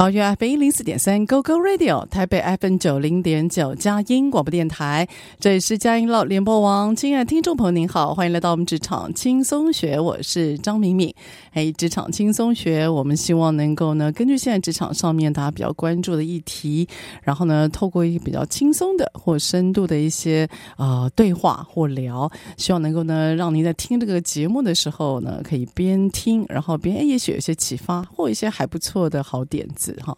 桃园 FM 一零四点三 Go Go Radio，台北 FM 九零点九佳音广播电台，这里是佳音乐联播网。亲爱的听众朋友，您好，欢迎来到我们职场轻松学，我是张敏敏。哎，职场轻松学，我们希望能够呢，根据现在职场上面大家比较关注的议题，然后呢，透过一个比较轻松的或深度的一些呃对话或聊，希望能够呢，让您在听这个节目的时候呢，可以边听，然后边哎，也许有些启发或一些还不错的好点子。哈，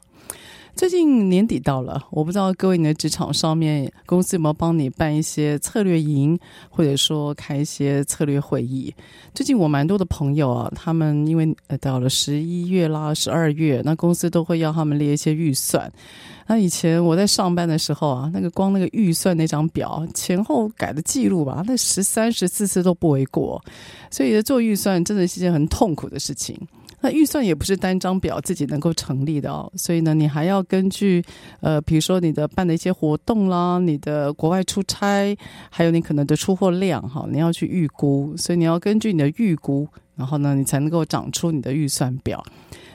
最近年底到了，我不知道各位你的职场上面公司有没有帮你办一些策略营，或者说开一些策略会议。最近我蛮多的朋友啊，他们因为呃到了十一月啦、十二月，那公司都会要他们列一些预算。那以前我在上班的时候啊，那个光那个预算那张表前后改的记录吧，那十三十四次都不为过，所以做预算真的是一件很痛苦的事情。那预算也不是单张表自己能够成立的哦，所以呢，你还要根据呃，比如说你的办的一些活动啦，你的国外出差，还有你可能的出货量哈，你要去预估，所以你要根据你的预估，然后呢，你才能够长出你的预算表。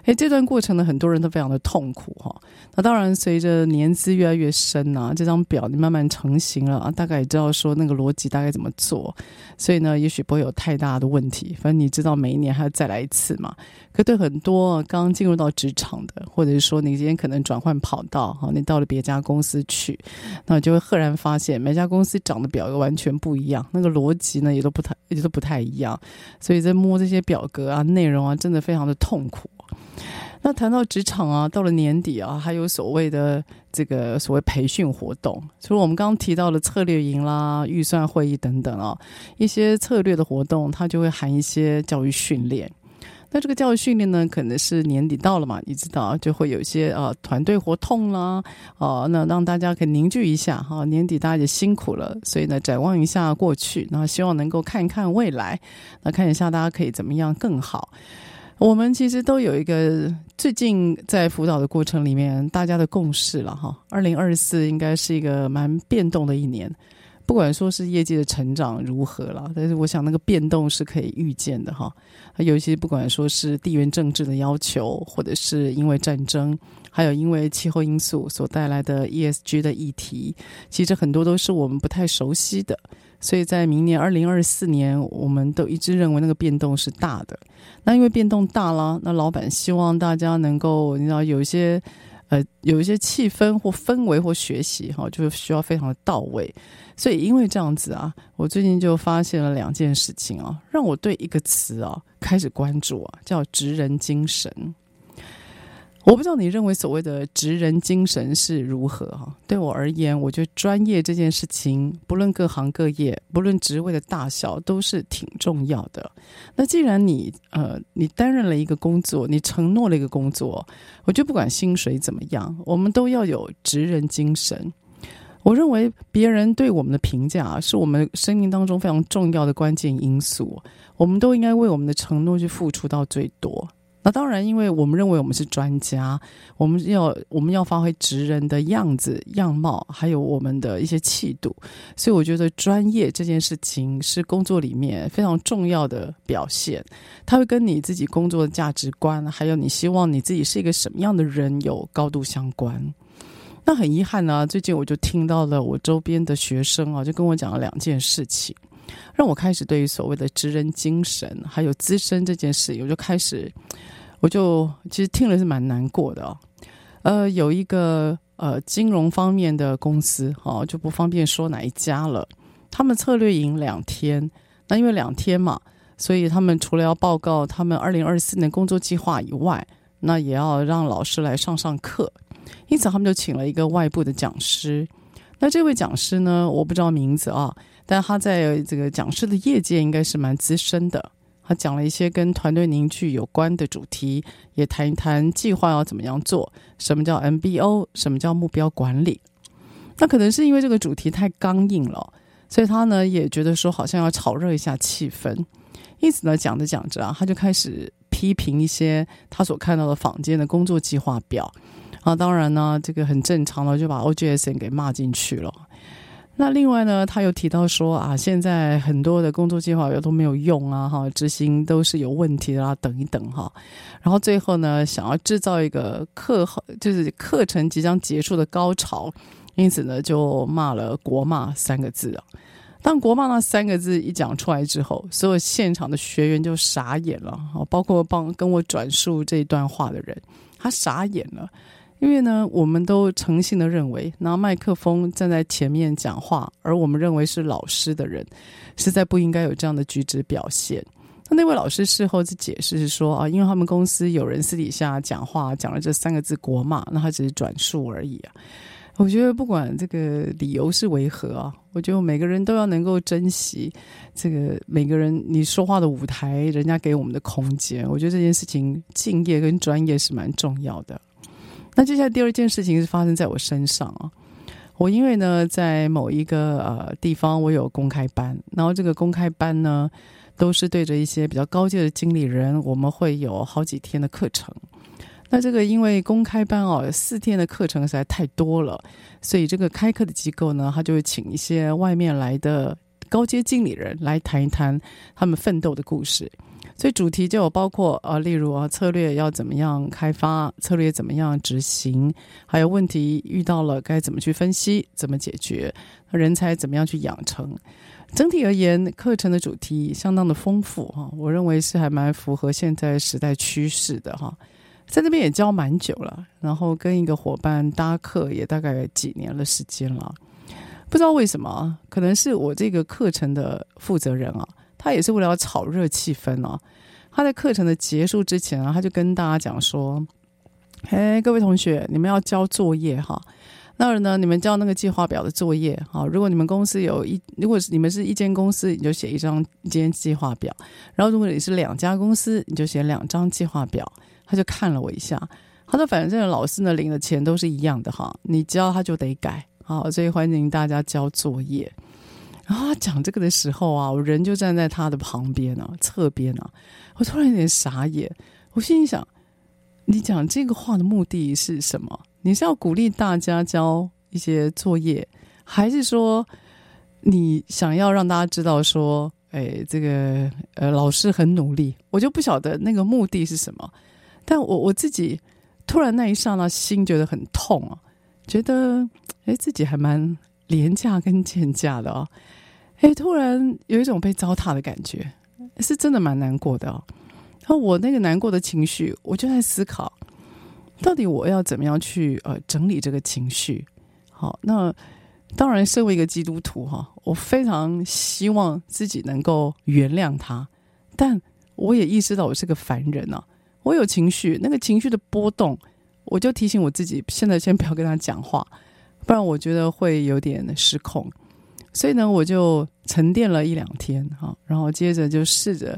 诶，这段过程呢，很多人都非常的痛苦哈。那当然，随着年资越来越深啊，这张表你慢慢成型了啊，大概也知道说那个逻辑大概怎么做，所以呢，也许不会有太大的问题。反正你知道每一年还要再来一次嘛。可对很多刚进入到职场的，或者是说你今天可能转换跑道哈，你到了别家公司去，那就会赫然发现每家公司长的表格完全不一样，那个逻辑呢也都不太也都不太一样，所以在摸这些表格啊、内容啊，真的非常的痛苦。那谈到职场啊，到了年底啊，还有所谓的这个所谓培训活动，除了我们刚刚提到的策略营啦、预算会议等等啊，一些策略的活动，它就会含一些教育训练。那这个教育训练呢，可能是年底到了嘛，你知道，就会有一些啊团队活动啦，哦、啊，那让大家可以凝聚一下哈、年底大家也辛苦了，所以呢，展望一下过去，然后希望能够看一看未来，那看一下大家可以怎么样更好。我们其实都有一个最近在辅导的过程里面，大家的共识了哈。二零二四应该是一个蛮变动的一年，不管说是业绩的成长如何了，但是我想那个变动是可以预见的哈。尤其不管说是地缘政治的要求，或者是因为战争，还有因为气候因素所带来的 ESG 的议题，其实很多都是我们不太熟悉的。所以在明年二零二四年，我们都一直认为那个变动是大的。那因为变动大了，那老板希望大家能够，你知道有一些呃有一些气氛或氛围或学习哈，就是需要非常的到位。所以因为这样子啊，我最近就发现了两件事情啊，让我对一个词啊开始关注啊，叫职人精神。我不知道你认为所谓的职人精神是如何哈？对我而言，我觉得专业这件事情，不论各行各业，不论职位的大小，都是挺重要的。那既然你呃，你担任了一个工作，你承诺了一个工作，我觉得不管薪水怎么样，我们都要有职人精神。我认为别人对我们的评价是我们生命当中非常重要的关键因素，我们都应该为我们的承诺去付出到最多。那当然，因为我们认为我们是专家，我们要我们要发挥职人的样子、样貌，还有我们的一些气度，所以我觉得专业这件事情是工作里面非常重要的表现。它会跟你自己工作的价值观，还有你希望你自己是一个什么样的人有高度相关。那很遗憾呢、最近我就听到了我周边的学生啊，就跟我讲了两件事情。让我开始对于所谓的职人精神，还有资深这件事，我就开始，我就其实听了是蛮难过的哦。呃，有一个呃金融方面的公司，哈，就不方便说哪一家了。他们策略营两天，那因为两天嘛，所以他们除了要报告他们二零二四年工作计划以外，那也要让老师来上上课，因此他们就请了一个外部的讲师。那这位讲师呢，我不知道名字啊。但他在这个讲师的业界应该是蛮资深的，他讲了一些跟团队凝聚有关的主题，也谈一谈计划要怎么样做，什么叫 MBO，什么叫目标管理。那可能是因为这个主题太刚硬了，所以他呢也觉得说好像要炒热一下气氛，因此呢讲着讲着啊，他就开始批评一些他所看到的坊间的工作计划表啊，当然呢这个很正常的，就把 OGSN 给骂进去了。那另外呢，他又提到说啊，现在很多的工作计划又都没有用啊，哈，执行都是有问题的啊，等一等哈。然后最后呢，想要制造一个课后就是课程即将结束的高潮，因此呢，就骂了“国骂”三个字啊。当“国骂”那三个字一讲出来之后，所有现场的学员就傻眼了，哈包括帮跟我转述这一段话的人，他傻眼了。因为呢，我们都诚信的认为，拿麦克风站在前面讲话，而我们认为是老师的人，实在不应该有这样的举止表现。那那位老师事后是解释是说啊，因为他们公司有人私底下讲话讲了这三个字“国骂”，那他只是转述而已啊。我觉得不管这个理由是为何啊，我觉得每个人都要能够珍惜这个每个人你说话的舞台，人家给我们的空间。我觉得这件事情敬业跟专业是蛮重要的。那接下来第二件事情是发生在我身上啊，我因为呢在某一个呃地方我有公开班，然后这个公开班呢都是对着一些比较高阶的经理人，我们会有好几天的课程。那这个因为公开班哦四天的课程实在太多了，所以这个开课的机构呢，他就会请一些外面来的高阶经理人来谈一谈他们奋斗的故事。所以主题就有包括呃，例如啊，策略要怎么样开发，策略怎么样执行，还有问题遇到了该怎么去分析，怎么解决，人才怎么样去养成。整体而言，课程的主题相当的丰富哈，我认为是还蛮符合现在时代趋势的哈。在那边也教蛮久了，然后跟一个伙伴搭课也大概几年的时间了，不知道为什么，可能是我这个课程的负责人啊。他也是为了要炒热气氛哦。他在课程的结束之前啊，他就跟大家讲说：“嘿，各位同学，你们要交作业哈。那呢，你们交那个计划表的作业哈。如果你们公司有一，如果是你们是一间公司，你就写一张一间计划表；然后如果你是两家公司，你就写两张计划表。”他就看了我一下，他说：“反正这个老师呢，领的钱都是一样的哈，你交他就得改。好，所以欢迎大家交作业。”然后他讲这个的时候啊，我人就站在他的旁边啊，侧边啊，我突然有点傻眼。我心里想，你讲这个话的目的是什么？你是要鼓励大家交一些作业，还是说你想要让大家知道说，哎，这个呃老师很努力？我就不晓得那个目的是什么。但我我自己突然那一刹那心觉得很痛啊，觉得哎自己还蛮廉价跟贱价的哦。哎，突然有一种被糟蹋的感觉，是真的蛮难过的哦。然后我那个难过的情绪，我就在思考，到底我要怎么样去呃整理这个情绪。好，那当然，身为一个基督徒哈，我非常希望自己能够原谅他，但我也意识到我是个凡人啊，我有情绪，那个情绪的波动，我就提醒我自己，现在先不要跟他讲话，不然我觉得会有点失控。所以呢，我就沉淀了一两天哈，然后接着就试着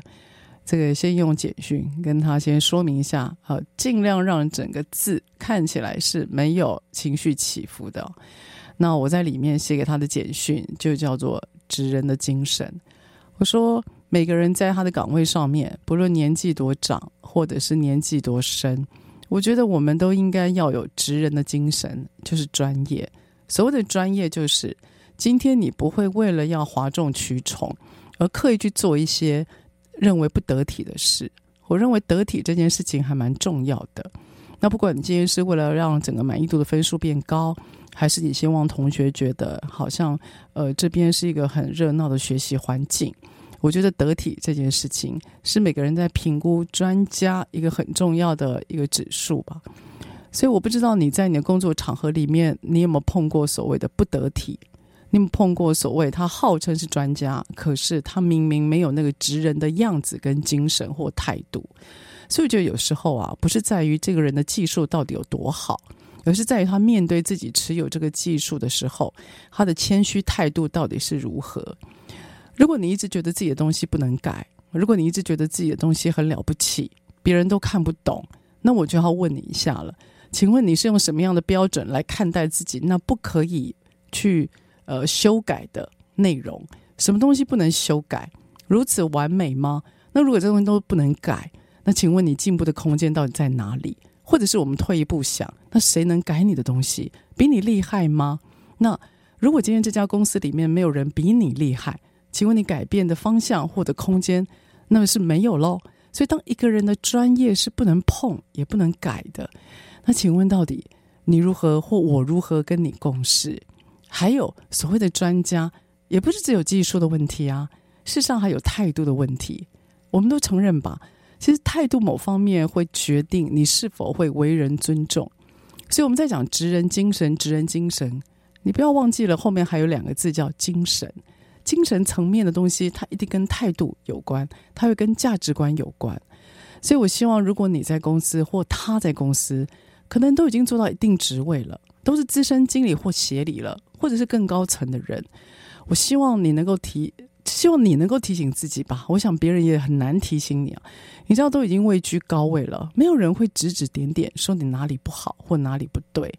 这个先用简讯跟他先说明一下，好，尽量让整个字看起来是没有情绪起伏的。那我在里面写给他的简讯就叫做“职人的精神”。我说，每个人在他的岗位上面，不论年纪多长，或者是年纪多深，我觉得我们都应该要有职人的精神，就是专业。所谓的专业，就是今天你不会为了要哗众取宠，而刻意去做一些认为不得体的事。我认为得体这件事情还蛮重要的。那不管你今天是为了让整个满意度的分数变高，还是你希望同学觉得好像呃这边是一个很热闹的学习环境，我觉得得体这件事情是每个人在评估专家一个很重要的一个指数吧。所以我不知道你在你的工作场合里面，你有没有碰过所谓的不得体？你们碰过所谓他号称是专家，可是他明明没有那个职人的样子跟精神或态度？所以我觉得有时候啊，不是在于这个人的技术到底有多好，而是在于他面对自己持有这个技术的时候，他的谦虚态度到底是如何。如果你一直觉得自己的东西不能改，如果你一直觉得自己的东西很了不起，别人都看不懂，那我就要问你一下了，请问你是用什么样的标准来看待自己？那不可以去呃修改的内容，什么东西不能修改？如此完美吗？那如果这东西都不能改？那请问你进步的空间到底在哪里？或者是我们退一步想，那谁能改你的东西？比你厉害吗？那如果今天这家公司里面没有人比你厉害，请问你改变的方向或者空间，那么是没有喽。所以当一个人的专业是不能碰也不能改的，那请问到底你如何或我如何跟你共事？还有所谓的专家，也不是只有技术的问题啊，世上还有态度的问题。我们都承认吧。其实态度某方面会决定你是否会为人尊重，所以我们在讲职人精神，职人精神，你不要忘记了后面还有两个字叫精神，精神层面的东西，它一定跟态度有关，它会跟价值观有关。所以我希望，如果你在公司或他在公司，可能都已经做到一定职位了，都是资深经理或协理了，或者是更高层的人，我希望你能够提。希望你能够提醒自己吧。我想别人也很难提醒你啊。你知道，都已经位居高位了，没有人会指指点点说你哪里不好或哪里不对。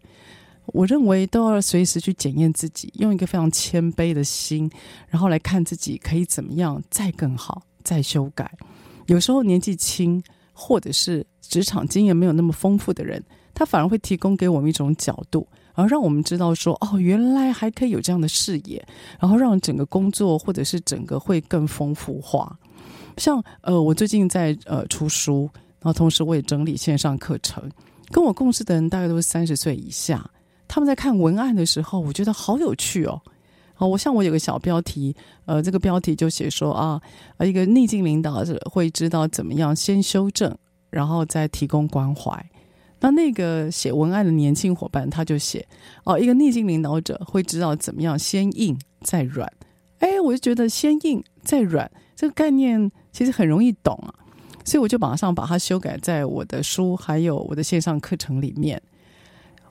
我认为都要随时去检验自己，用一个非常谦卑的心，然后来看自己可以怎么样再更好、再修改。有时候年纪轻或者是职场经验没有那么丰富的人，他反而会提供给我们一种角度。然后让我们知道说，哦，原来还可以有这样的视野，然后让整个工作或者是整个会更丰富化。像呃，我最近在呃出书，然后同时我也整理线上课程。跟我共事的人大概都是三十岁以下，他们在看文案的时候，我觉得好有趣哦。好，我像我有个小标题，呃，这个标题就写说啊，一个逆境领导者会知道怎么样先修正，然后再提供关怀。那那个写文案的年轻伙伴，他就写哦，一个逆境领导者会知道怎么样先硬再软。哎，我就觉得先硬再软这个概念其实很容易懂啊，所以我就马上把它修改在我的书还有我的线上课程里面。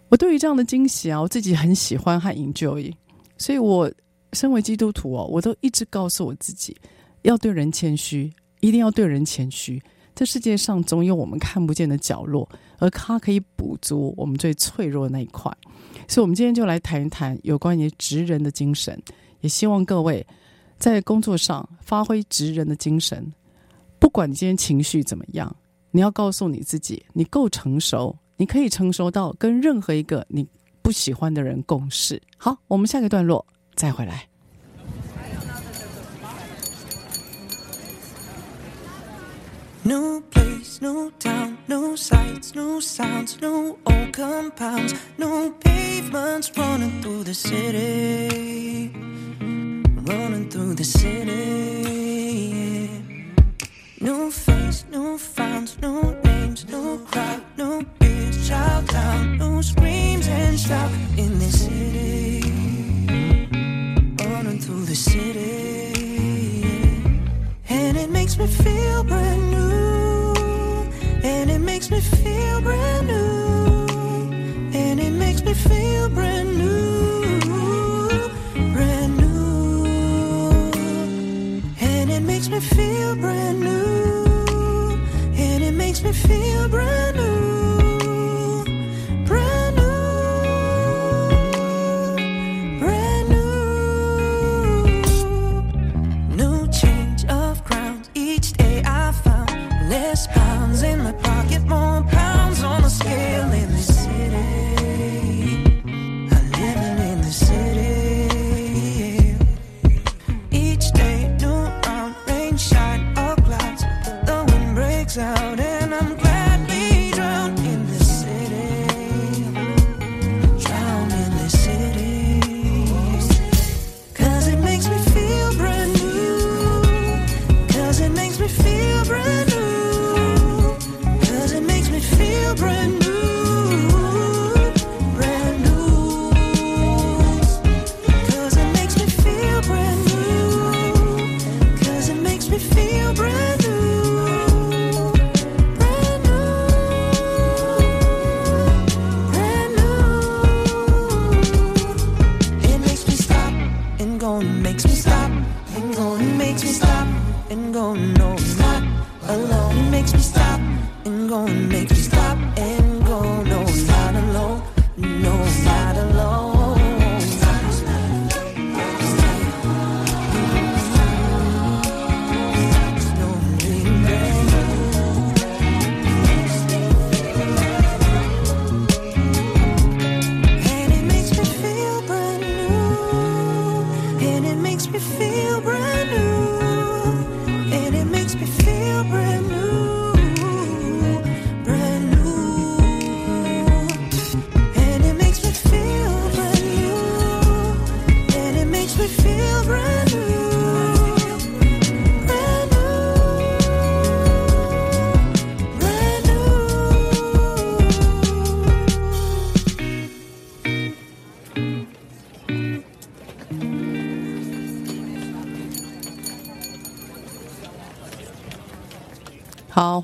我对于这样的惊喜啊，我自己很喜欢和 enjoy，所以我身为基督徒哦，我都一直告诉我自己要对人谦虚，一定要对人谦虚。这世界上总有我们看不见的角落，而它可以补足我们最脆弱的那一块。所以，我们今天就来谈一谈有关于职人的精神。也希望各位在工作上发挥职人的精神。不管你今天情绪怎么样，你要告诉你自己，你够成熟，你可以成熟到跟任何一个你不喜欢的人共事。好，我们下个段落再回来。New place, new town, new sights, new sounds, new old compounds, new pavements running through the city, running through the city. New face, new founds, new names, new crowd, new beats, child town, new screams and shout in the city, running through the city, and it makes me feel brand new. And it makes me feel brand new, and it makes me feel brand new, brand new, and it makes me feel brand new, and it makes me feel brand new,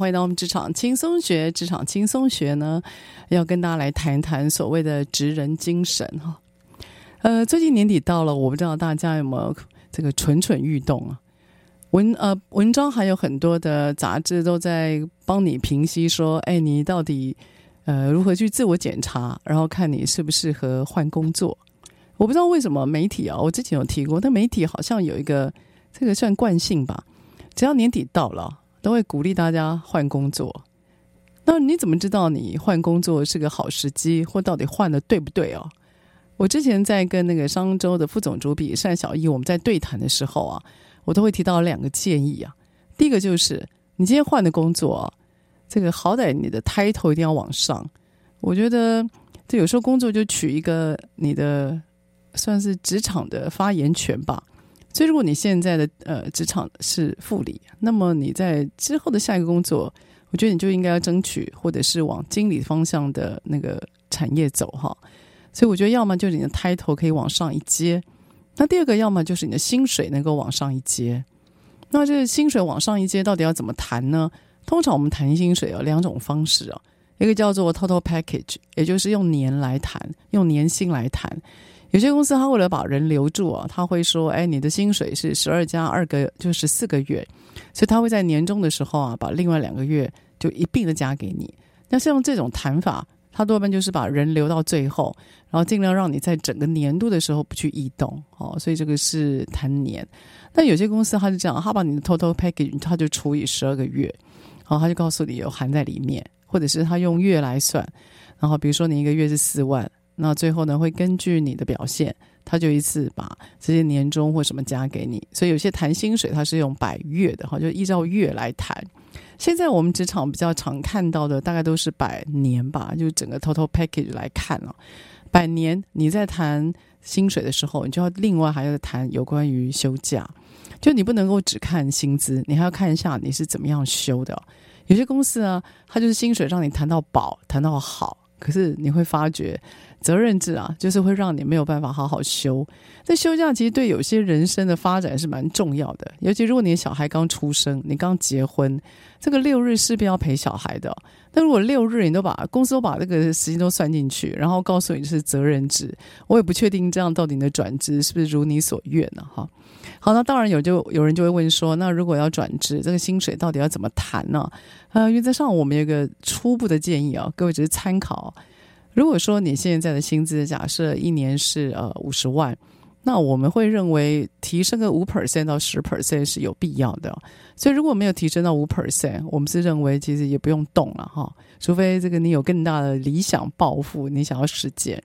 欢迎到我们职场轻松学。职场轻松学呢，要跟大家来谈一谈所谓的职人精神哈。呃，最近年底到了，我不知道大家有没有这个蠢蠢欲动啊？文呃文章还有很多的杂志都在帮你评析说，哎，你到底呃如何去自我检查，然后看你适不适合换工作。我不知道为什么媒体啊，我之前有提过，但媒体好像有一个这个算惯性吧，只要年底到了。都会鼓励大家换工作，那你怎么知道你换工作是个好时机，或到底换的对不对哦？我之前在跟那个商周的副总主笔单小艺，我们在对谈的时候啊，我都会提到两个建议啊。第一个就是你今天换的工作，这个好歹你的 title 一定要往上。我觉得这有时候工作就取一个你的算是职场的发言权吧。所以，如果你现在的呃职场是副理，那么你在之后的下一个工作，我觉得你就应该要争取，或者是往经理方向的那个产业走哈。所以，我觉得要么就是你的 title 可以往上一阶，那第二个要么就是你的薪水能够往上一阶。那这个薪水往上一阶到底要怎么谈呢？通常我们谈薪水有两种方式啊，一个叫做 total package，也就是用年来谈，用年薪来谈。有些公司他为了把人留住啊，他会说：“哎，你的薪水是十二加二个，就十四个月。”所以他会在年终的时候啊，把另外两个月就一并的加给你。那像这种谈法，他多半就是把人留到最后，然后尽量让你在整个年度的时候不去异动哦。所以这个是谈年。但有些公司他是这样，他把你的 total package 他就除以十二个月，然后他就告诉你有含在里面，或者是他用月来算。然后比如说你一个月是四万。那最后呢，会根据你的表现，他就一次把这些年终或什么加给你。所以有些谈薪水，他是用百月的哈，就依照月来谈。现在我们职场比较常看到的，大概都是百年吧，就整个 total package 来看了。百年你在谈薪水的时候，你就要另外还要谈有关于休假，就你不能够只看薪资，你还要看一下你是怎么样休的。有些公司呢，它就是薪水让你谈到饱，谈到好，可是你会发觉。责任制啊，就是会让你没有办法好好休。这休假其实对有些人生的发展是蛮重要的，尤其如果你的小孩刚出生，你刚结婚，这个六日势必要陪小孩的。但如果六日你都把公司都把这个时间都算进去，然后告诉你是责任制，我也不确定这样到底你的转职是不是如你所愿呢？哈，好，那当然有就有人就会问说，那如果要转职，这个薪水到底要怎么谈呢？呃，原则上我们有个初步的建议啊，各位只是参考。如果说你现在的薪资假设一年是呃五十万，那我们会认为提升个五 percent 到十 percent 是有必要的。所以如果没有提升到五 percent，我们是认为其实也不用动了哈，除非这个你有更大的理想抱负，你想要实践。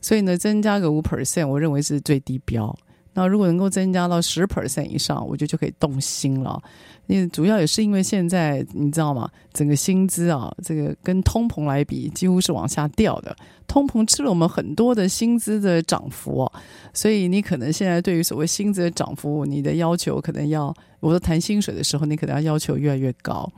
所以呢，增加个五 percent，我认为是最低标。那如果能够增加到十 percent 以上，我觉得就可以动心了。因为主要也是因为现在你知道吗？整个薪资啊，这个跟通膨来比，几乎是往下掉的。通膨吃了我们很多的薪资的涨幅哦，所以你可能现在对于所谓薪资的涨幅，你的要求可能要，我说谈薪水的时候，你可能要要求越来越高。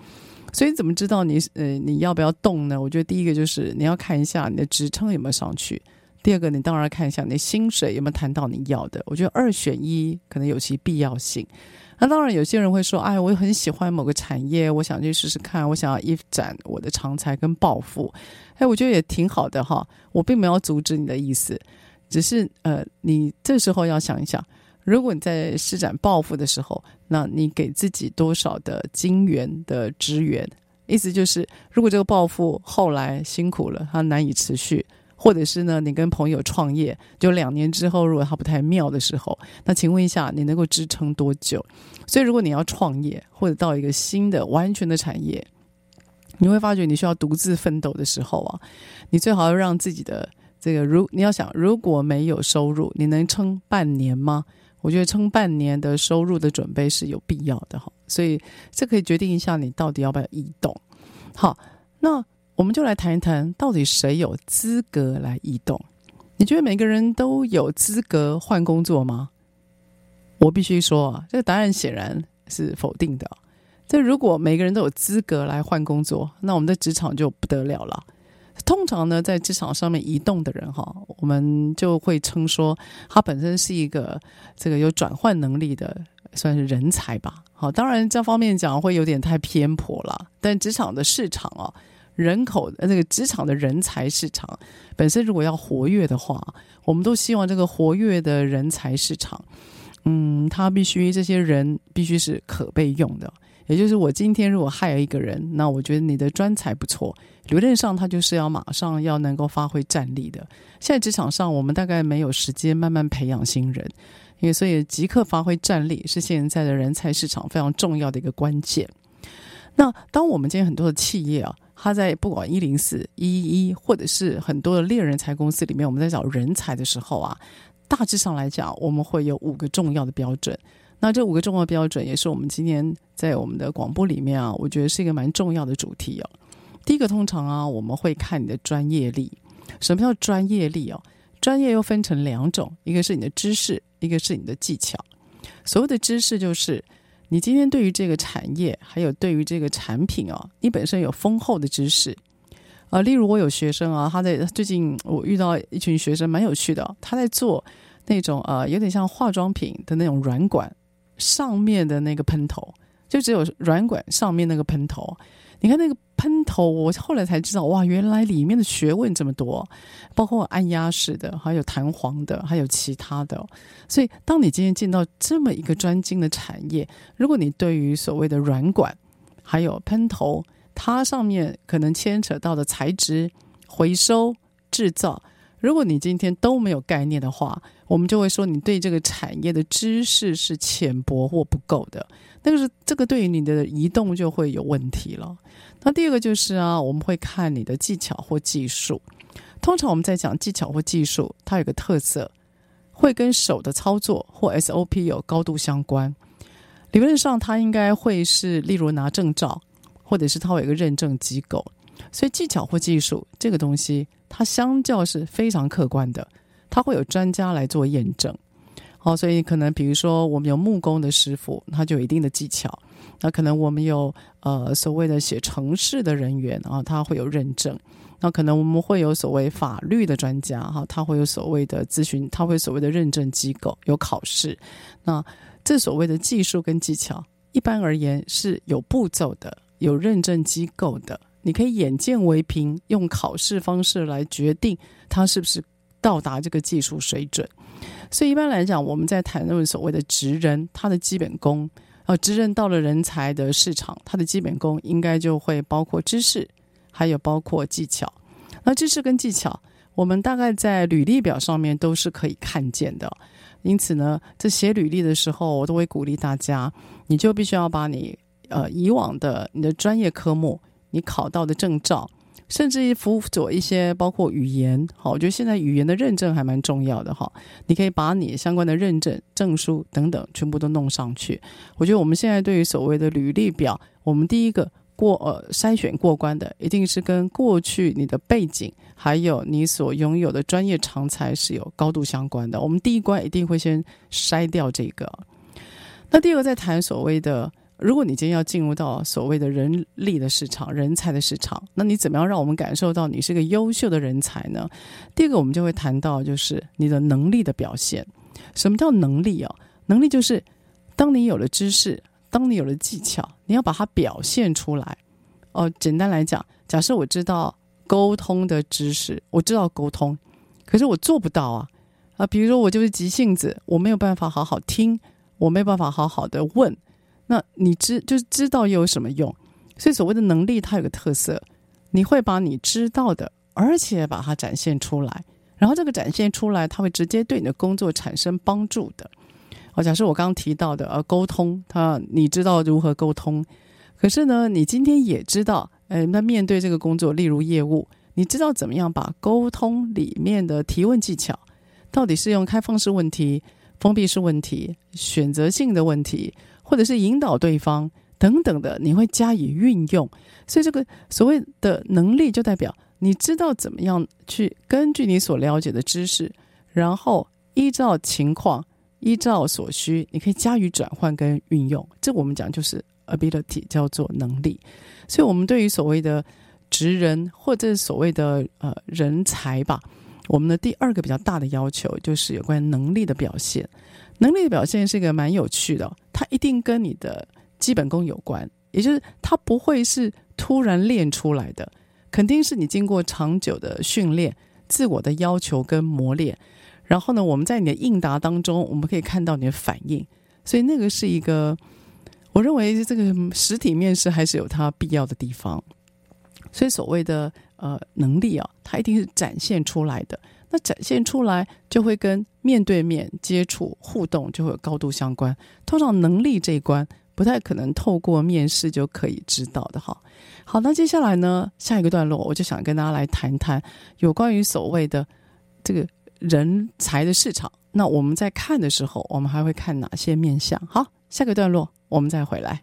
所以怎么知道你呃你要不要动呢？我觉得第一个就是你要看一下你的职称有没有上去，第二个你当然看一下你薪水有没有谈到你要的。我觉得二选一可能有其必要性。那当然，有些人会说：“哎，我很喜欢某个产业，我想去试试看，我想要一展我的长才跟抱负。”哎，我觉得也挺好的哈。我并没有阻止你的意思，只是呃，你这时候要想一想，如果你在施展抱负的时候，那你给自己多少的金元的支援？意思就是，如果这个抱负后来辛苦了，它难以持续，或者是呢，你跟朋友创业，就两年之后，如果它不太妙的时候，那请问一下，你能够支撑多久？所以，如果你要创业，或者到一个新的完全的产业，你会发觉你需要独自奋斗的时候啊，你最好要让自己的这个，如你要想，如果没有收入，你能撑半年吗？我觉得撑半年的收入的准备是有必要的哈，所以这可以决定一下你到底要不要移动。好，那我们就来谈一谈，到底谁有资格来移动？你觉得每个人都有资格换工作吗？我必须说啊，这个答案显然是否定的。这如果每个人都有资格来换工作，那我们的职场就不得了了。通常呢，在职场上面移动的人哈，我们就会称说他本身是一个这个有转换能力的，算是人才吧。好，当然这方面讲会有点太偏颇了。但职场的市场啊，人口呃这个职场的人才市场本身如果要活跃的话，我们都希望这个活跃的人才市场，嗯，他必须这些人必须是可被用的。也就是我今天如果 hire 一个人，那我觉得你的专才不错，理论上他就是要马上要能够发挥战力的。现在职场上我们大概没有时间慢慢培养新人，因为所以即刻发挥战力是现在的人才市场非常重要的一个关键。那当我们今天很多的企业啊，他在不管一零四、一一一，或者是很多的猎人才公司里面，我们在找人才的时候啊，大致上来讲，我们会有五个重要的标准。那这五个重要标准也是我们今天在我们的广播里面啊，我觉得是一个蛮重要的主题哦。第一个，通常啊，我们会看你的专业力。什么叫专业力哦？专业又分成两种，一个是你的知识，一个是你的技巧。所谓的知识，就是你今天对于这个产业，还有对于这个产品哦，你本身有丰厚的知识啊。例如，我有学生啊，他在最近我遇到一群学生蛮有趣的，他在做那种呃，有点像化妆品的那种软管。上面的那个喷头，就只有软管上面那个喷头。你看那个喷头，我后来才知道，哇，原来里面的学问这么多，包括按压式的，还有弹簧的，还有其他的。所以，当你今天进到这么一个专精的产业，如果你对于所谓的软管还有喷头，它上面可能牵扯到的材质、回收、制造。如果你今天都没有概念的话，我们就会说你对这个产业的知识是浅薄或不够的。那个是这个对于你的移动就会有问题了。那第二个就是啊，我们会看你的技巧或技术。通常我们在讲技巧或技术，它有个特色，会跟手的操作或 SOP 有高度相关。理论上，它应该会是例如拿证照，或者是它有一个认证机构。所以技巧或技术这个东西，它相较是非常客观的，它会有专家来做验证。好，所以可能比如说我们有木工的师傅，他就有一定的技巧；那可能我们有呃所谓的写程式的人员啊，他会有认证；那可能我们会有所谓法律的专家哈，他会有所谓的咨询，他会所谓的认证机构有考试。那这所谓的技术跟技巧，一般而言是有步骤的，有认证机构的。你可以眼见为凭，用考试方式来决定他是不是到达这个技术水准。所以一般来讲，我们在谈论所谓的职人，他的基本功，呃，职人到了人才的市场，他的基本功应该就会包括知识，还有包括技巧。那知识跟技巧，我们大概在履历表上面都是可以看见的。因此呢，在写履历的时候，我都会鼓励大家，你就必须要把你呃以往的你的专业科目。你考到的证照，甚至于辅佐一些包括语言，好，我觉得现在语言的认证还蛮重要的哈。你可以把你相关的认证证书等等全部都弄上去。我觉得我们现在对于所谓的履历表，我们第一个过呃筛选过关的，一定是跟过去你的背景还有你所拥有的专业长才是有高度相关的。我们第一关一定会先筛掉这个。那第二个在谈所谓的。如果你今天要进入到所谓的人力的市场、人才的市场，那你怎么样让我们感受到你是个优秀的人才呢？第一个，我们就会谈到就是你的能力的表现。什么叫能力啊？能力就是当你有了知识，当你有了技巧，你要把它表现出来。哦，简单来讲，假设我知道沟通的知识，我知道沟通，可是我做不到啊。啊，比如说我就是急性子，我没有办法好好听，我没有办法好好的问，那你知就是知道又有什么用？所以所谓的能力，它有个特色，你会把你知道的，而且把它展现出来，然后这个展现出来，它会直接对你的工作产生帮助的。好，假设我刚刚提到的，呃，沟通，它你知道如何沟通，可是呢，你今天也知道，呃，那面对这个工作，例如业务，你知道怎么样把沟通里面的提问技巧，到底是用开放式问题、封闭式问题、选择性的问题，或者是引导对方等等的，你会加以运用。所以这个所谓的能力，就代表你知道怎么样去根据你所了解的知识，然后依照情况。依照所需，你可以加以转换跟运用。这我们讲就是 ability，叫做能力。所以，我们对于所谓的职人或者所谓的呃人才吧，我们的第二个比较大的要求就是有关能力的表现。能力的表现是一个蛮有趣的，它一定跟你的基本功有关，也就是它不会是突然练出来的，肯定是你经过长久的训练、自我的要求跟磨练。然后呢，我们在你的应答当中，我们可以看到你的反应，所以那个是一个，我认为这个实体面试还是有它必要的地方。所以所谓的呃能力啊，它一定是展现出来的。那展现出来就会跟面对面接触互动就会有高度相关。通常能力这一关不太可能透过面试就可以知道的哈。好，那接下来呢，下一个段落我就想跟大家来谈谈有关于所谓的这个。人才的市场，那我们在看的时候，我们还会看哪些面向？好，下个段落我们再回来。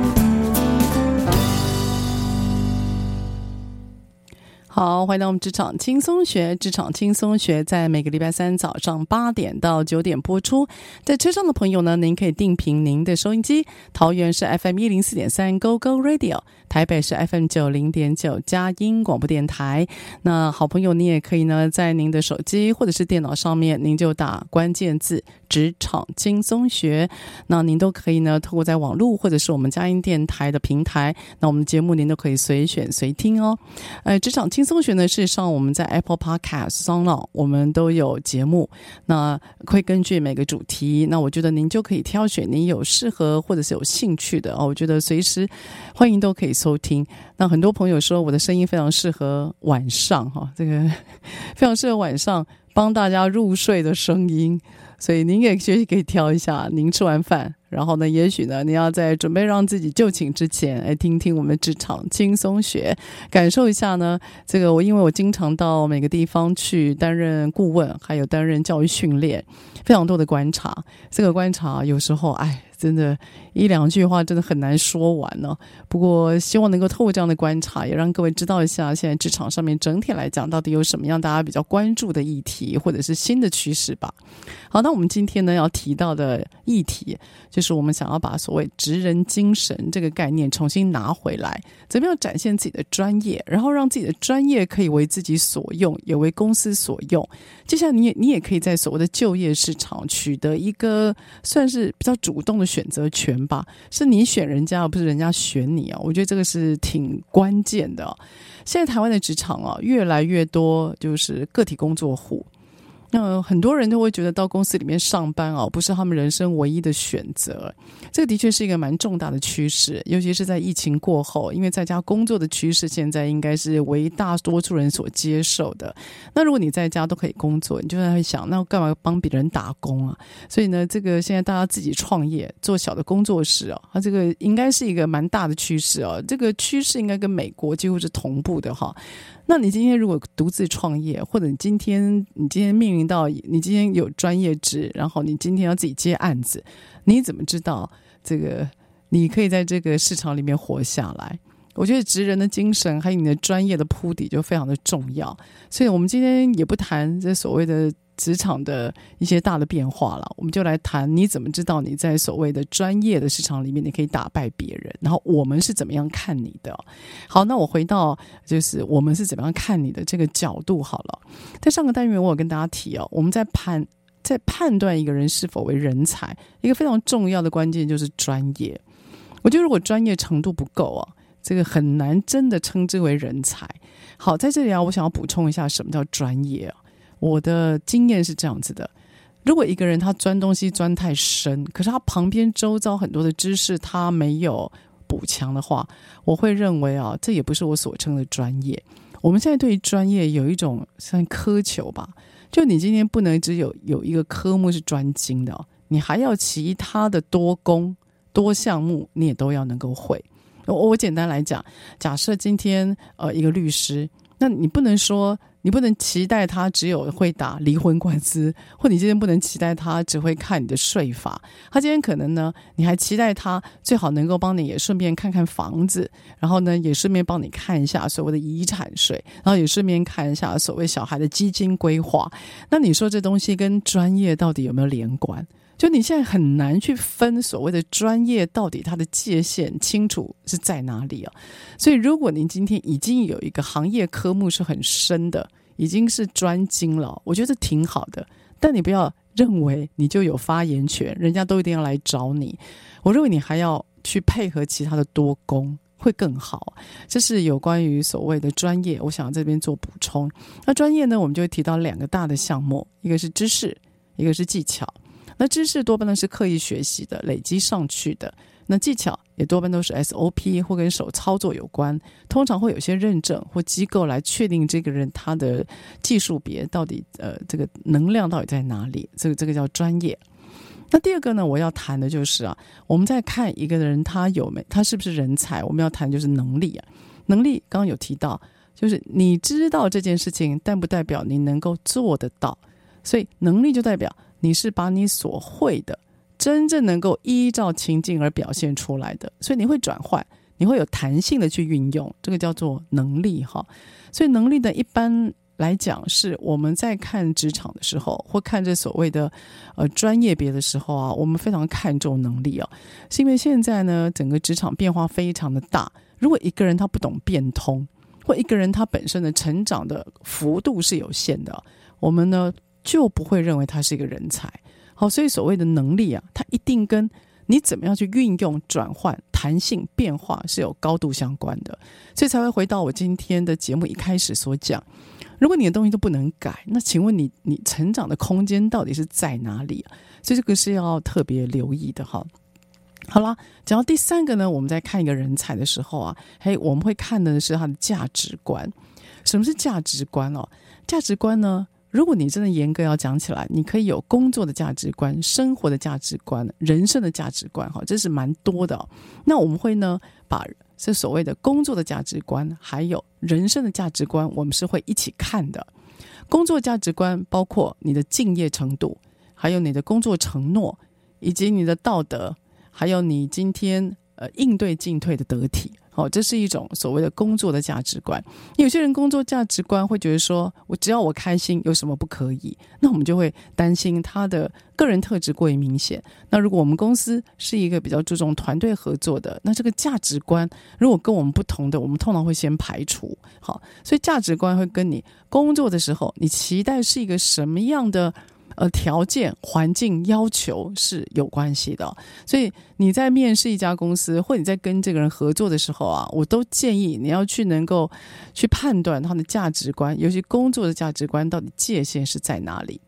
好，欢迎到我们职场轻松学。职场轻松学在每个礼拜三早上八点到九点播出。在车上的朋友呢，您可以定频您的收音机。桃园是 FM 一零四点三 Go Go Radio，台北是 FM 九零点九佳音广播电台。那好朋友，你也可以呢，在您的手机或者是电脑上面，您就打关键字“职场轻松学”。那您都可以呢，透过在网络或者是我们佳音电台的平台，那我们节目您都可以随选随听哦。呃，职场轻。松学呢，事实上我们在 Apple Podcast、Sound，我们都有节目。那会根据每个主题，那我觉得您就可以挑选您有适合或者是有兴趣的哦。我觉得随时欢迎都可以收听。那很多朋友说我的声音非常适合晚上哈，这个 非常适合晚上帮大家入睡的声音。所以您也学习可以挑一下，您吃完饭。然后呢，也许呢，你要在准备让自己就寝之前，来听听我们职场轻松学，感受一下呢。这个我因为我经常到每个地方去担任顾问，还有担任教育训练，非常多的观察。这个观察有时候，哎。真的，一两句话真的很难说完呢。不过，希望能够透过这样的观察，也让各位知道一下，现在职场上面整体来讲，到底有什么样大家比较关注的议题，或者是新的趋势吧。好，那我们今天呢要提到的议题，就是我们想要把所谓职人精神这个概念重新拿回来，怎么样展现自己的专业，然后让自己的专业可以为自己所用，也为公司所用。接下来，你也你也可以在所谓的就业市场取得一个算是比较主动的选择权吧，是你选人家，而不是人家选你啊！我觉得这个是挺关键的。现在台湾的职场啊，越来越多就是个体工作户。那很多人都会觉得到公司里面上班哦，不是他们人生唯一的选择。这个的确是一个蛮重大的趋势，尤其是在疫情过后，因为在家工作的趋势现在应该是为大多数人所接受的。那如果你在家都可以工作，你就会想，那干嘛帮别人打工啊？所以呢，这个现在大家自己创业做小的工作室哦，它这个应该是一个蛮大的趋势哦。这个趋势应该跟美国几乎是同步的哈。那你今天如果独自创业，或者你今天你今天面临到你今天有专业职，然后你今天要自己接案子，你怎么知道这个你可以在这个市场里面活下来？我觉得职人的精神还有你的专业的铺底就非常的重要。所以我们今天也不谈这所谓的。职场的一些大的变化了，我们就来谈你怎么知道你在所谓的专业的市场里面你可以打败别人，然后我们是怎么样看你的？好，那我回到就是我们是怎么样看你的这个角度好了。在上个单元我有跟大家提哦，我们在判在判断一个人是否为人才，一个非常重要的关键就是专业。我觉得如果专业程度不够啊，这个很难真的称之为人才。好，在这里啊，我想要补充一下什么叫专业啊。我的经验是这样子的：如果一个人他钻东西钻太深，可是他旁边周遭很多的知识他没有补强的话，我会认为啊，这也不是我所称的专业。我们现在对于专业有一种像苛求吧，就你今天不能只有有一个科目是专精的，你还要其他的多工多项目，你也都要能够会。我我简单来讲，假设今天呃一个律师，那你不能说。你不能期待他只有会打离婚官司，或你今天不能期待他只会看你的税法。他今天可能呢，你还期待他最好能够帮你也顺便看看房子，然后呢也顺便帮你看一下所谓的遗产税，然后也顺便看一下所谓小孩的基金规划。那你说这东西跟专业到底有没有连贯？就你现在很难去分所谓的专业到底它的界限清楚是在哪里啊？所以如果您今天已经有一个行业科目是很深的，已经是专精了，我觉得挺好的。但你不要认为你就有发言权，人家都一定要来找你。我认为你还要去配合其他的多工会更好。这是有关于所谓的专业，我想要这边做补充。那专业呢，我们就会提到两个大的项目，一个是知识，一个是技巧。那知识多半呢是刻意学习的、累积上去的。那技巧也多半都是 SOP 或跟手操作有关，通常会有些认证或机构来确定这个人他的技术别到底呃这个能量到底在哪里，这个这个叫专业。那第二个呢，我要谈的就是啊，我们在看一个人他有没他是不是人才，我们要谈就是能力啊，能力刚刚有提到，就是你知道这件事情，但不代表你能够做得到，所以能力就代表你是把你所会的。真正能够依照情境而表现出来的，所以你会转换，你会有弹性的去运用，这个叫做能力哈。所以能力的一般来讲，是我们在看职场的时候，或看这所谓的呃专业别的时候啊，我们非常看重能力哦，是因为现在呢，整个职场变化非常的大，如果一个人他不懂变通，或一个人他本身的成长的幅度是有限的，我们呢就不会认为他是一个人才。好，所以所谓的能力啊，它一定跟你怎么样去运用、转换、弹性、变化是有高度相关的，所以才会回到我今天的节目一开始所讲：如果你的东西都不能改，那请问你你成长的空间到底是在哪里？所以这个是要特别留意的哈。好啦，讲到第三个呢，我们在看一个人才的时候啊，嘿，我们会看的是他的价值观。什么是价值观哦？价值观呢？如果你真的严格要讲起来，你可以有工作的价值观、生活的价值观、人生的价值观，哈，这是蛮多的。那我们会呢，把这所谓的工作的价值观，还有人生的价值观，我们是会一起看的。工作价值观包括你的敬业程度，还有你的工作承诺，以及你的道德，还有你今天呃应对进退的得体。好，这是一种所谓的工作的价值观。有些人工作价值观会觉得说，我只要我开心，有什么不可以？那我们就会担心他的个人特质过于明显。那如果我们公司是一个比较注重团队合作的，那这个价值观如果跟我们不同的，我们通常会先排除。好，所以价值观会跟你工作的时候，你期待是一个什么样的？呃，条件、环境要求是有关系的，所以你在面试一家公司，或你在跟这个人合作的时候啊，我都建议你要去能够去判断他的价值观，尤其工作的价值观到底界限是在哪里。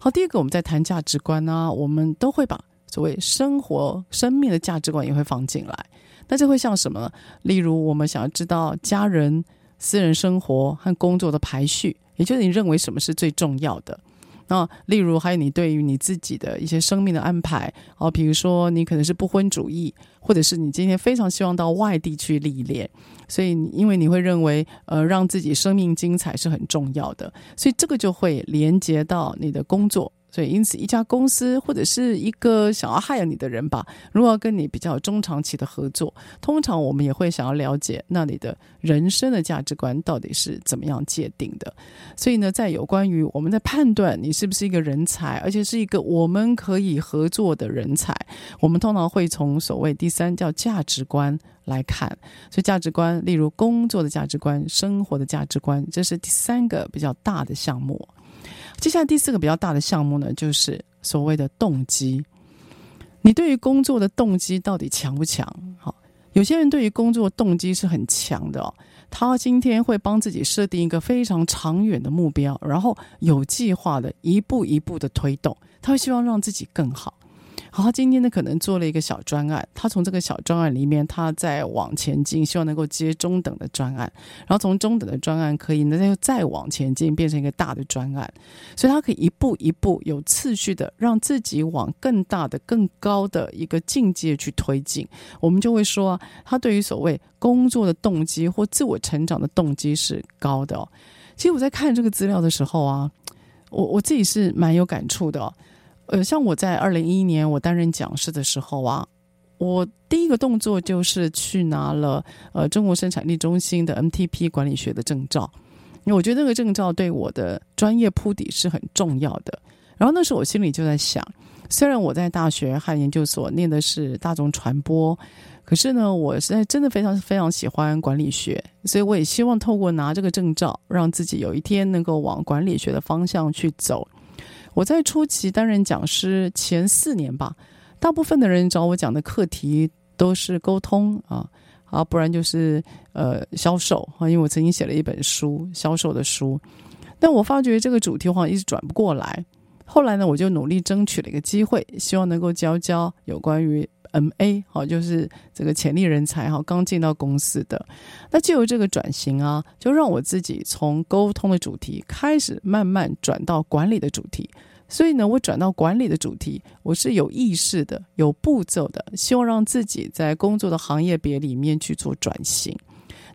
好，第一个我们在谈价值观呢、我们都会把所谓生活、生命的价值观也会放进来。那这会像什么呢？例如，我们想要知道家人、私人生活和工作的排序，也就是你认为什么是最重要的。那例如还有你对于你自己的一些生命的安排哦，比如说你可能是不婚主义，或者是你今天非常希望到外地去历练，所以因为你会认为呃让自己生命精彩是很重要的，所以这个就会连接到你的工作。所以，因此，一家公司或者是一个想要 hire 你的人吧，如果要跟你比较中长期的合作，通常我们也会想要了解那你的人生的价值观到底是怎么样界定的。所以呢，在有关于我们在判断你是不是一个人才，而且是一个我们可以合作的人才，我们通常会从所谓第三叫价值观来看。所以，价值观，例如工作的价值观、生活的价值观，这是第三个比较大的项目。接下来第四个比较大的项目呢，就是所谓的动机。你对于工作的动机到底强不强？好，有些人对于工作动机是很强的哦，他今天会帮自己设定一个非常长远的目标，然后有计划的一步一步的推动，他会希望让自己更好。好，他今天呢可能做了一个小专案，他从这个小专案里面，他再往前进，希望能够接中等的专案，然后从中等的专案可以呢又再往前进，变成一个大的专案，所以他可以一步一步有次序的让自己往更大的、更高的一个境界去推进。我们就会说，他对于所谓工作的动机或自我成长的动机是高的哦。其实我在看这个资料的时候啊，我我自己是蛮有感触的哦。呃，像我在二零一一年我担任讲师的时候啊，我第一个动作就是去拿了呃中国生产力中心的 MTP 管理学的证照，因为我觉得那个证照对我的专业铺底是很重要的。然后那时候我心里就在想，虽然我在大学和研究所念的是大众传播，可是呢，我现在真的非常非常喜欢管理学，所以我也希望透过拿这个证照，让自己有一天能够往管理学的方向去走。我在初期担任讲师前四年吧，大部分的人找我讲的课题都是沟通啊，啊，不然就是呃销售啊，因为我曾经写了一本书销售的书，但我发觉这个主题好像一直转不过来。后来呢，我就努力争取了一个机会，希望能够教教有关于 MA，好，就是这个潜力人才哈，刚进到公司的。那借由这个转型啊，就让我自己从沟通的主题开始慢慢转到管理的主题。所以呢，我转到管理的主题，我是有意识的、有步骤的，希望让自己在工作的行业别里面去做转型。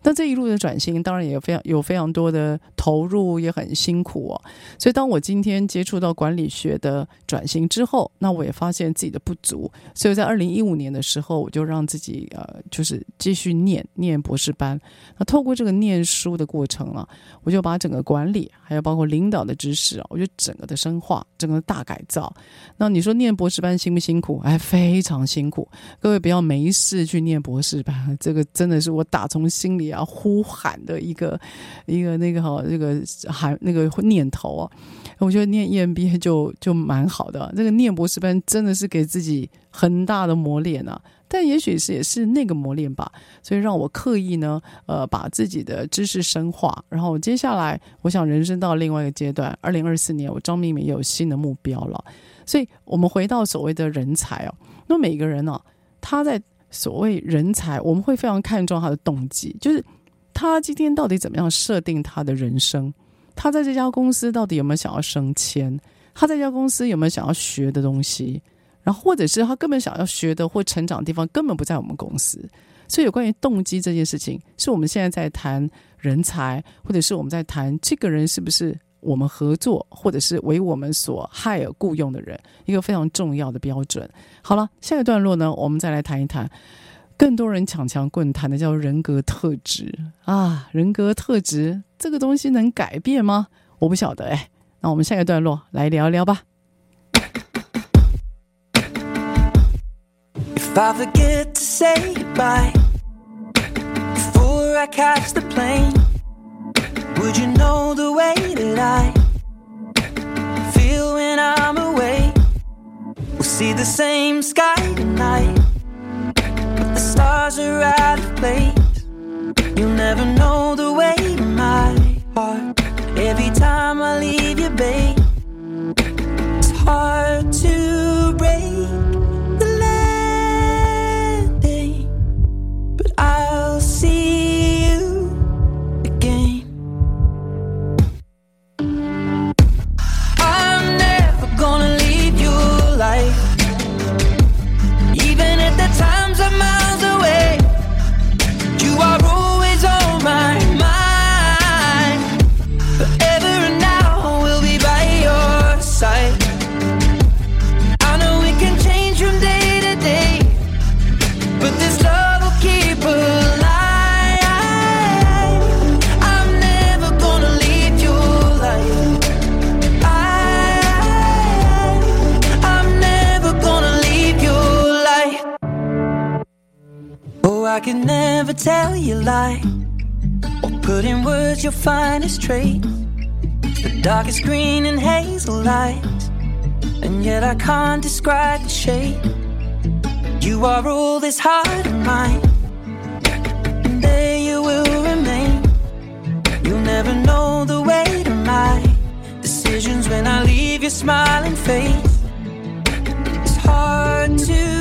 那这一路的转型，当然也有非常有非常多的投入，也很辛苦哦。所以，当我今天接触到管理学的转型之后，那我也发现自己的不足。所以在二零一五年的时候，我就让自己呃，就是继续念念博士班。那透过这个念书的过程啊，我就把整个管理还有包括领导的知识啊，我就整个的深化，整个的大改造。那你说念博士班辛不辛苦？哎，非常辛苦。各位不要没事去念博士班，这个真的是我打从心里。要呼喊的一个一个那个哈，那个喊那个念头啊，我觉得念 EMBA 就就蛮好的。这个念博士班真的是给自己很大的磨练啊，但也许是也是那个磨练吧，所以让我刻意呢，呃，把自己的知识深化。然后接下来，我想人生到另外一个阶段，二零二四年，我张明敏有新的目标了。所以我们回到所谓的人才哦，那每个人呢、他在。所谓人才，我们会非常看重他的动机，就是他今天到底怎么样设定他的人生，他在这家公司到底有没有想要升迁，他在这家公司有没有想要学的东西，然后或者是他根本想要学的或成长的地方根本不在我们公司，所以有关于动机这件事情，是我们现在在谈人才，或者是我们在谈这个人是不是。我们合作，或者是为我们所 hire 雇佣的人，一个非常重要的标准。好了，下一段落呢，我们再来谈一谈，更多人抢强棍谈的叫人格特质啊，人格特质这个东西能改变吗？我不晓得哎。那我们下一段落来聊一聊吧。If I Would you know the way that I feel when I'm away? We'll see the same sky tonight, but the stars are out of place. You'll never know the way to my heart. Every time I leave you, babe, it's hard tell you lie or put in words your finest trait. The darkest green and hazel lights, and yet I can't describe the shape. You are all this heart of mine, and there you will remain. You'll never know the weight of my decisions when I leave your smiling face. It's hard to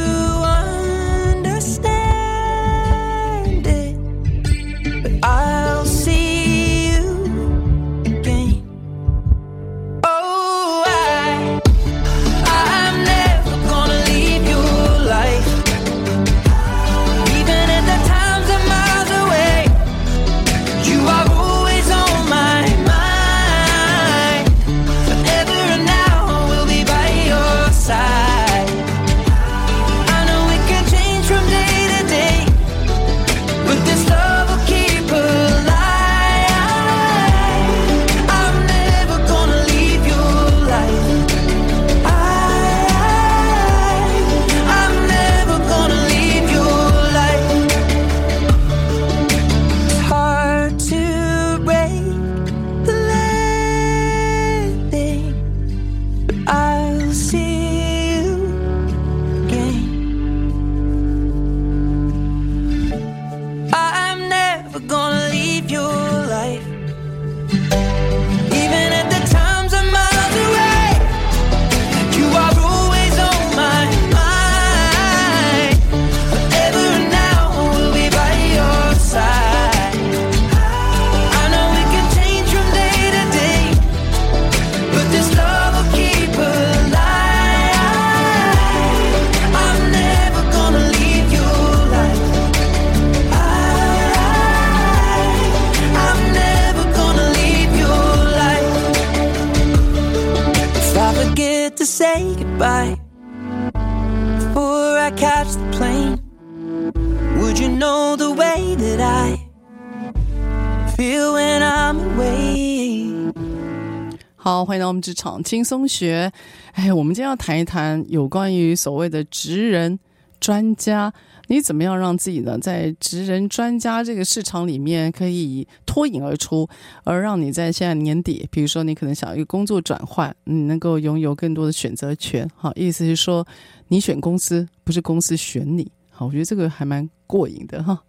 职场轻松学。哎，我们今天要谈一谈有关于所谓的职人专家。你怎么样让自己呢，在职人专家这个市场里面可以脱颖而出，而让你在现在年底，比如说你可能想要一个工作转换，你能够拥有更多的选择权。好，意思是说你选公司，不是公司选你。好，我觉得这个还蛮过瘾的哈。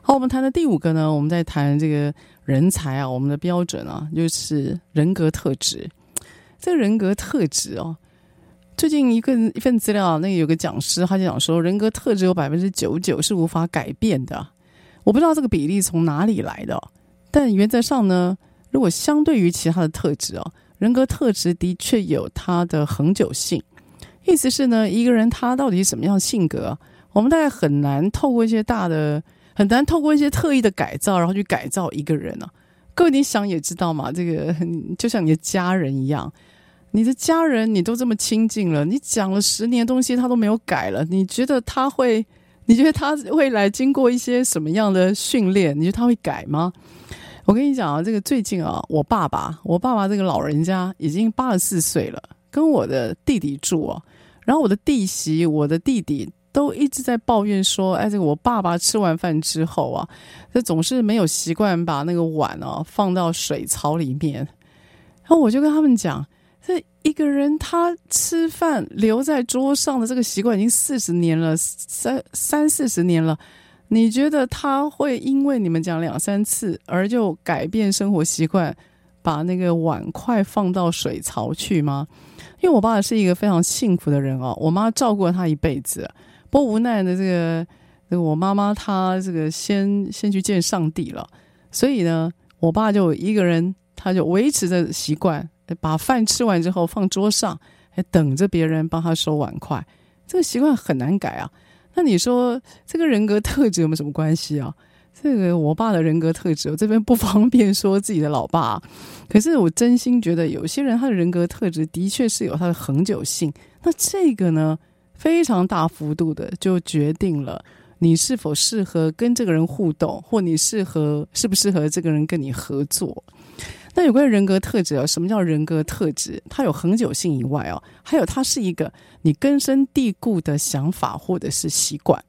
好，我们谈的第五个呢，我们在谈这个人才啊，我们的标准啊，就是人格特质。这个人格特质哦。最近一个一份资料，那个有个讲师，他就讲说，人格特质有百分之九九是无法改变的。我不知道这个比例从哪里来的，但原则上呢，如果相对于其他的特质哦，人格特质的确有它的恒久性。意思是呢，一个人他到底是什么样性格，我们大概很难透过一些大的，很难透过一些特意的改造，然后去改造一个人啊。各位你想也知道嘛，这个就像你的家人一样。你的家人，你都这么亲近了，你讲了十年东西，他都没有改了。你觉得他会？你觉得他未来经过一些什么样的训练？你觉得他会改吗？我跟你讲啊，这个最近啊，我爸爸，我爸爸这个老人家已经八十四岁了，跟我的弟弟住啊。然后我的弟媳、我的弟弟都一直在抱怨说：“哎，这个我爸爸吃完饭之后啊，他总是没有习惯把那个碗啊放到水槽里面。”然后我就跟他们讲。这一个人他吃饭留在桌上的这个习惯已经四十年了，三三四十年了。你觉得他会因为你们讲两三次而就改变生活习惯，把那个碗筷放到水槽去吗？因为我爸是一个非常幸福的人哦，我妈照顾了他一辈子，不无奈的这个这个我妈妈她这个先先去见上帝了，所以呢，我爸就一个人他就维持着习惯。把饭吃完之后放桌上，还等着别人帮他收碗筷，这个习惯很难改啊。那你说这个人格特质有没有什么关系啊？这个我爸的人格特质，我这边不方便说自己的老爸。可是我真心觉得，有些人他的人格特质的确是有他的恒久性。那这个呢，非常大幅度的就决定了你是否适合跟这个人互动，或你适合适不适合这个人跟你合作。那有关人格特质啊，什么叫人格特质？它有恒久性以外哦，还有它是一个你根深蒂固的想法或者是习惯。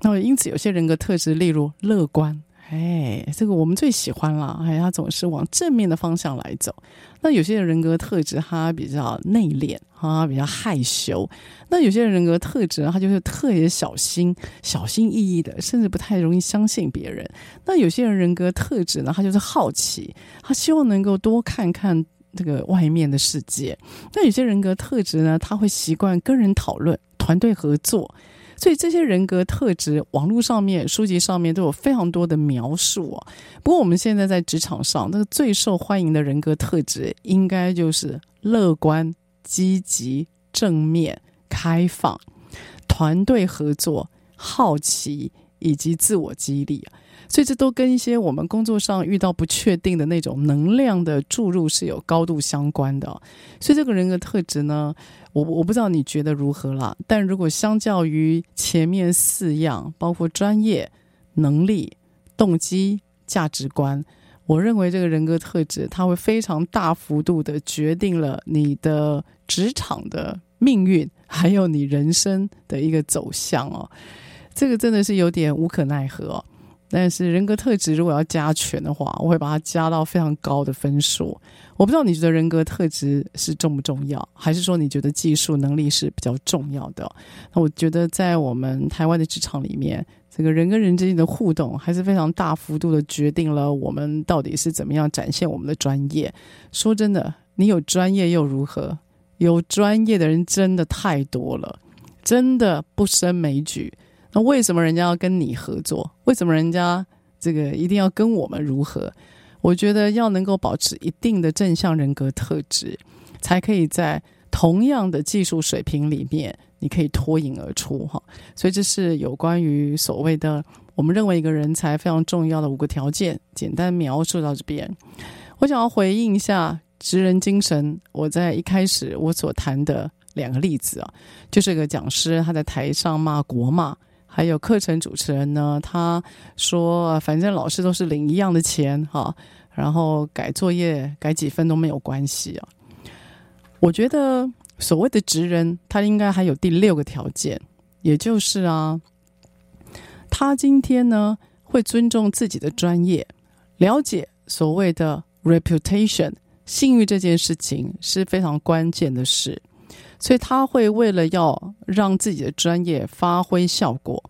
那么因此，有些人格特质，例如乐观。哎，这个我们最喜欢了。哎，他总是往正面的方向来走。那有些人人格特质，他比较内敛，哈，比较害羞。那有些人人格特质，他就是特别小心、小心翼翼的，甚至不太容易相信别人。那有些人人格特质呢，他就是好奇，他希望能够多看看这个外面的世界。那有些人格特质呢，他会习惯跟人讨论、团队合作。所以这些人格特质，网络上面、书籍上面都有非常多的描述哦。不过我们现在在职场上，那个最受欢迎的人格特质，应该就是乐观、积极、正面、开放、团队合作、好奇以及自我激励。所以这都跟一些我们工作上遇到不确定的那种能量的注入是有高度相关的。所以这个人格特质呢，我我不知道你觉得如何啦。但如果相较于前面四样，包括专业、能力、动机、价值观，我认为这个人格特质它会非常大幅度的决定了你的职场的命运，还有你人生的一个走向哦。这个真的是有点无可奈何哦。但是人格特质如果要加权的话，我会把它加到非常高的分数。我不知道你觉得人格特质是重不重要，还是说你觉得技术能力是比较重要的？那我觉得在我们台湾的职场里面，这个人跟人之间的互动还是非常大幅度的决定了我们到底是怎么样展现我们的专业。说真的，你有专业又如何？有专业的人真的太多了，真的不胜枚举。那为什么人家要跟你合作？为什么人家这个一定要跟我们如何？我觉得要能够保持一定的正向人格特质，才可以在同样的技术水平里面，你可以脱颖而出哈。所以这是有关于所谓的我们认为一个人才非常重要的五个条件，简单描述到这边。我想要回应一下职人精神，我在一开始我所谈的两个例子啊，就是一个讲师他在台上骂国骂，还有课程主持人呢，他说反正老师都是领一样的钱哈，然后改作业改几分都没有关系啊。我觉得所谓的职人，他应该还有第六个条件，也就是啊，他今天呢会尊重自己的专业，了解所谓的 reputation。信誉这件事情是非常关键的事，所以他会为了要让自己的专业发挥效果，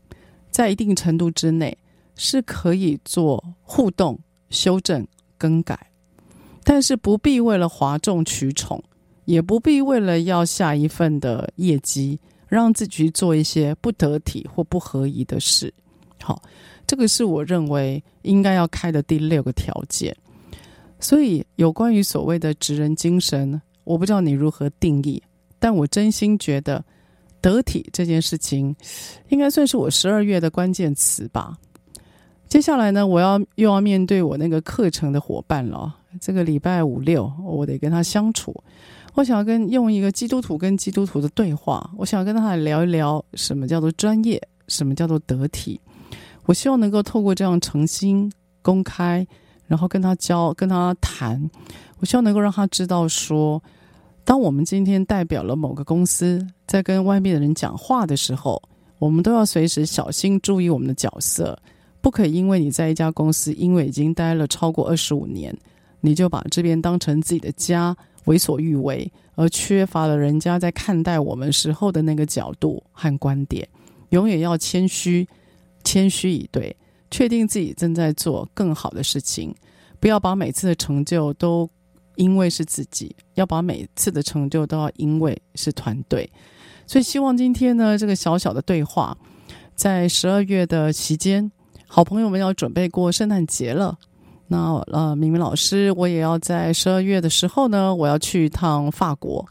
在一定程度之内是可以做互动、修正、更改，但是不必为了哗众取宠，也不必为了要下一份的业绩，让自己去做一些不得体或不合宜的事。好，这个是我认为应该要开的第六个条件。所以，有关于所谓的职人精神，我不知道你如何定义，但我真心觉得得体这件事情，应该算是我十二月的关键词吧。接下来呢，我要又要面对我那个课程的伙伴了。这个礼拜五六，我得跟他相处。我想要跟用一个基督徒跟基督徒的对话，我想要跟他聊一聊什么叫做专业，什么叫做得体。我希望能够透过这样诚心公开。然后跟他交，跟他谈，我希望能够让他知道说，当我们今天代表了某个公司，在跟外面的人讲话的时候，我们都要随时小心注意我们的角色，不可以因为你在一家公司，因为已经待了超过二十五年，你就把这边当成自己的家，为所欲为，而缺乏了人家在看待我们时候的那个角度和观点。永远要谦虚，谦虚以对。确定自己正在做更好的事情，不要把每次的成就都因为是自己，要把每次的成就都要因为是团队。所以希望今天呢，这个小小的对话，在十二月的期间，好朋友们要准备过圣诞节了。那呃，明明老师，我也要在十二月的时候呢，我要去一趟法国。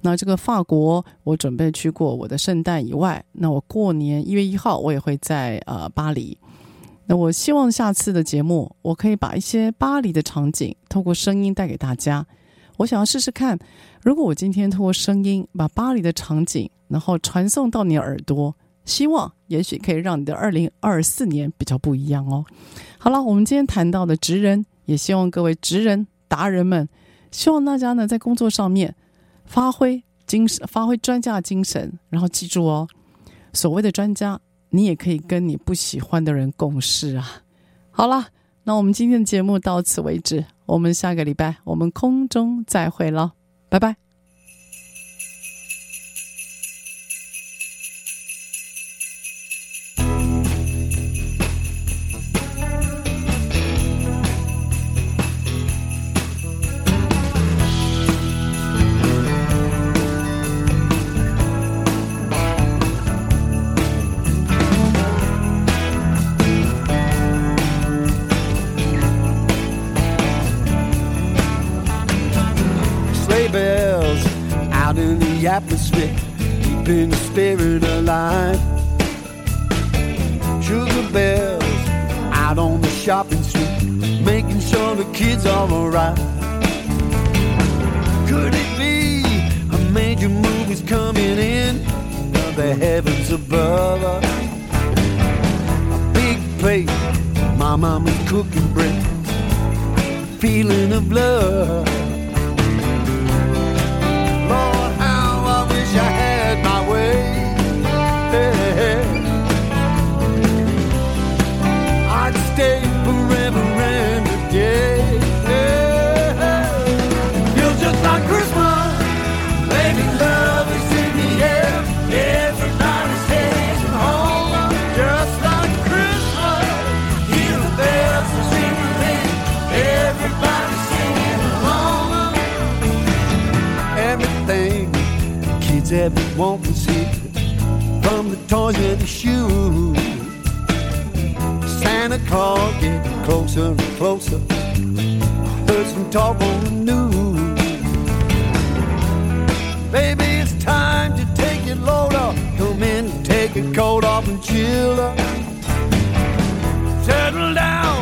那这个法国，我准备去过我的圣诞以外，那我过年一月一号，我也会在呃巴黎。那我希望下次的节目，我可以把一些巴黎的场景透过声音带给大家。我想要试试看，如果我今天通过声音把巴黎的场景，然后传送到你耳朵，希望也许可以让你的二零二四年比较不一样哦。好了，我们今天谈到的职人，也希望各位职人达人们，希望大家呢在工作上面发挥精神，发挥专家精神，然后记住哦，所谓的专家。你也可以跟你不喜欢的人共事啊！好了，那我们今天的节目到此为止，我们下个礼拜我们空中再会喽，拜拜。out in the atmosphere, keeping the spirit alive. Sugar bells out on the shopping street, making sure the kids are alright. Could it be a major movie's coming in? The heavens above. A big plate, my mama's cooking bread, feeling of love. I'd stay forever and a day. Just like Christmas. Baby, love is in the air. Everybody's heading home. Just like Christmas. Everybody's singing along. Everything kids ever toys in the shoe. Santa Claus getting closer and closer. Heard some talk on the news. Baby, it's time to take your load off. Come in, take your coat off and chill up. Settle down.